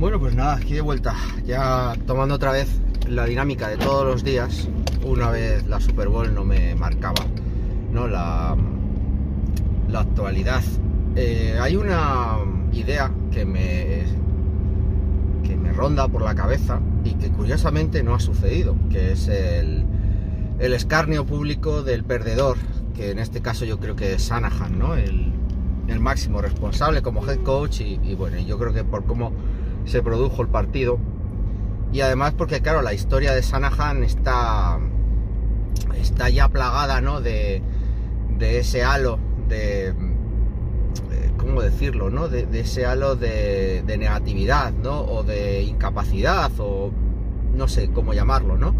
Bueno, pues nada, aquí de vuelta, ya tomando otra vez la dinámica de todos los días. Una vez la Super Bowl no me marcaba, ¿no? La, la actualidad. Eh, hay una idea que me, que me ronda por la cabeza y que curiosamente no ha sucedido, que es el, el escarnio público del perdedor, que en este caso yo creo que es Sanahan, ¿no? El, el máximo responsable como head coach y bueno, yo creo que por cómo se produjo el partido. Y además porque, claro, la historia de Sanahan está, está ya plagada, ¿no? De, de ese halo de... Eh, ¿Cómo decirlo? ¿no? De, de ese halo de, negatividad, ¿no? O de incapacidad, o no sé cómo llamarlo, ¿no?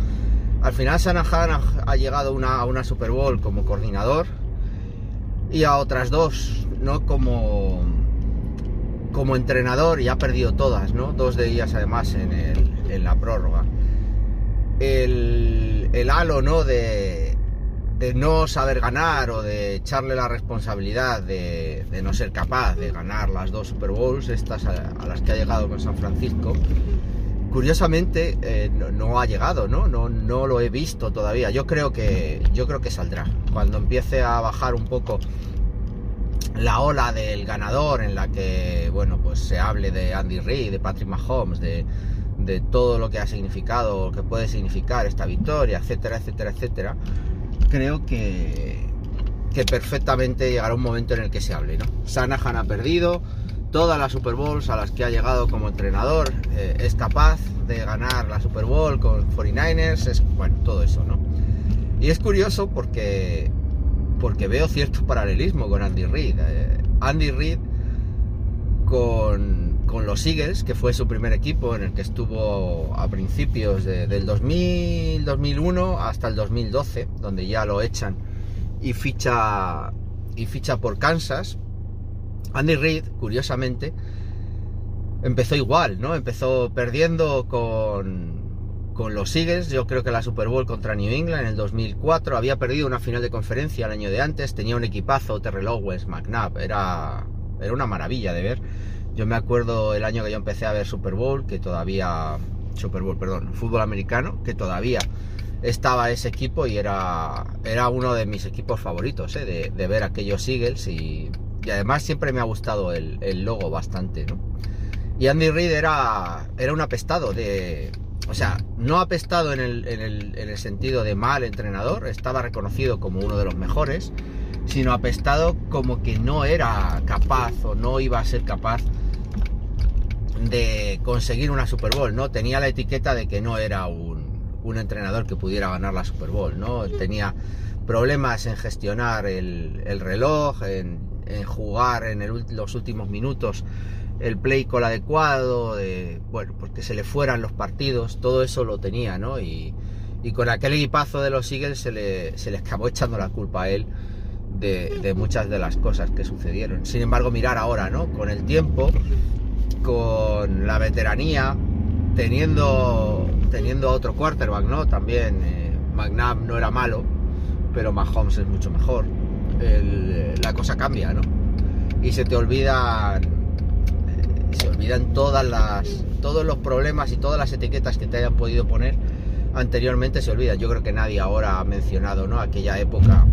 Al final Sanahan ha, ha llegado una, a una Super Bowl como coordinador y a otras dos, ¿no? Como como entrenador y ha perdido todas, ¿no? Dos de ellas además en, la prórroga. El, el halo, ¿no? De, de, no saber ganar o de echarle la responsabilidad de, de, no ser capaz de ganar las dos Super Bowls, estas a, a las que ha llegado con San Francisco, curiosamente eh, no, no, ha llegado, ¿no? ¿no? No lo he visto todavía. Yo creo que, yo creo que saldrá. Cuando empiece a bajar un poco la ola del ganador en la que, bueno, pues se hable de Andy Reid, de Patrick Mahomes, de, de todo lo que ha significado, lo que puede significar esta victoria, etcétera, etcétera, etcétera, creo que, que perfectamente llegará un momento en el que se hable, ¿no? Sanahan ha perdido todas las Super Bowls a las que ha llegado como entrenador, eh, es capaz de ganar la Super Bowl con 49ers, es, bueno, todo eso, ¿no? Y es curioso porque porque veo cierto paralelismo con Andy Reid. Eh, Andy Reid con, con, los Eagles, que fue su primer equipo en el que estuvo a principios de, del 2000, 2001 hasta el 2012, donde ya lo echan y ficha, y ficha por Kansas. Andy Reid, curiosamente, empezó igual, ¿no? Empezó perdiendo con, con los Eagles, yo creo que la Super Bowl contra New England en el 2004, había perdido una final de conferencia el año de antes, tenía un equipazo, Terrell Owens, McNabb, era, era una maravilla de ver. Yo me acuerdo el año que yo empecé a ver Super Bowl, que todavía, Super Bowl, perdón, fútbol americano, que todavía estaba ese equipo y era, era uno de mis equipos favoritos, ¿eh? de, ver aquellos Eagles y, y, además siempre me ha gustado el, el logo bastante, ¿no? Y Andy Reid era, era un apestado de, o sea, no apestado en el, en, el, en el, sentido de mal entrenador, estaba reconocido como uno de los mejores, sino apestado como que no era capaz o no iba a ser capaz de conseguir una Super Bowl, ¿no? Tenía la etiqueta de que no era un, entrenador que pudiera ganar la Super Bowl, ¿no? Tenía problemas en gestionar el, el reloj, en, jugar en los últimos minutos el play call adecuado, de, bueno, porque se le fueran los partidos, todo eso lo tenía, ¿no? Y, y con aquel equipazo de los Eagles se le, se acabó echando la culpa a él de, de, muchas de las cosas que sucedieron. Sin embargo, mirar ahora, ¿no? Con el tiempo, con la veteranía, teniendo, teniendo otro quarterback, ¿no? También eh, McNabb no era malo, pero Mahomes es mucho mejor. El, la cosa cambia, ¿no? Y se te olvidan olvidan todas las, todos los problemas y todas las etiquetas que te hayan podido poner anteriormente se olvidan. Yo creo que nadie ahora ha mencionado ¿no? aquella época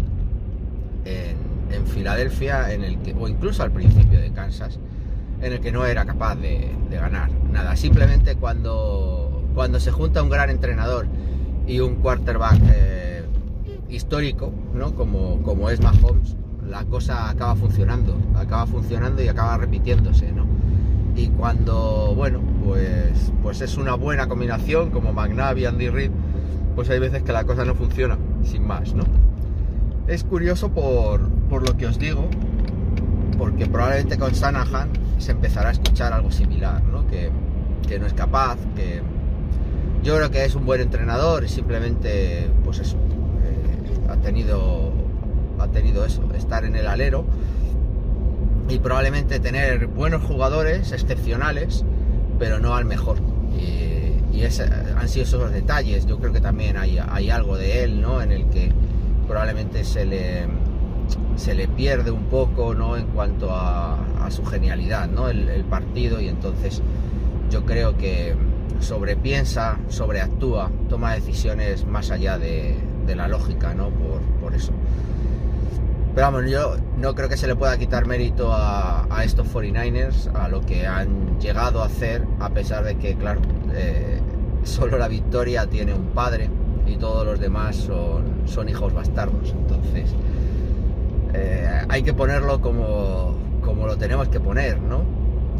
en, en, Filadelfia, en el que, o incluso al principio de Kansas, en el que no era capaz de, de ganar nada. Simplemente cuando, cuando se junta un gran entrenador y un quarterback eh, histórico, ¿no? como, como es Mahomes, la cosa acaba funcionando, acaba funcionando y acaba repitiéndose, ¿no? Y cuando, bueno, pues, pues es una buena combinación como McNabb y Andy Reid, pues hay veces que la cosa no funciona, sin más, ¿no? Es curioso por, por lo que os digo, porque probablemente con Sanahan se empezará a escuchar algo similar, ¿no? Que, que no es capaz, que yo creo que es un buen entrenador y simplemente, pues eso, eh, ha tenido ha tenido eso, estar en el alero y probablemente tener buenos jugadores excepcionales, pero no al mejor. Y, y ese, han sido esos detalles. Yo creo que también hay, hay, algo de él, ¿no? En el que probablemente se le, se le pierde un poco, ¿no? En cuanto a, a su genialidad, ¿no? El, el, partido y entonces yo creo que sobrepiensa, sobreactúa, toma decisiones más allá de, la lógica, ¿no? Por, por, eso. Pero vamos, yo no creo que se le pueda quitar mérito a, estos 49ers, a lo que han llegado a hacer, a pesar de que, claro, eh, solo la victoria tiene un padre y todos los demás son, son hijos bastardos. Entonces, eh, hay que ponerlo como, como lo tenemos que poner, ¿no?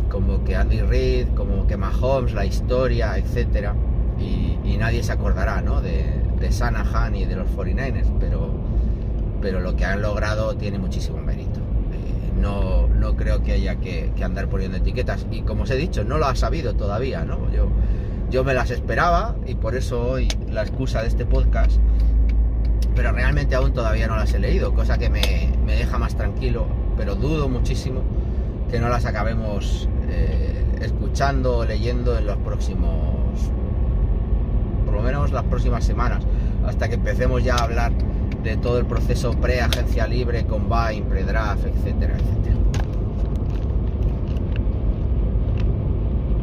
Como que Andy Reid, como que Mahomes, la historia, etcétera. Y, nadie se acordará, ¿no? De, de Sanahan y de los 49ers, pero, pero lo que han logrado tiene muchísimo mérito. Eh, no, no creo que haya que, que, andar poniendo etiquetas. Y como os he dicho, no lo ha sabido todavía, ¿no? Yo, yo me las esperaba y por eso hoy la excusa de este podcast pero realmente aún todavía no las he leído, cosa que me, deja más tranquilo, pero dudo muchísimo que no las acabemos eh, escuchando o leyendo en los próximos, por lo menos las próximas semanas, hasta que empecemos ya a hablar de todo el proceso pre-agencia libre, combine, pre-draft, etcétera,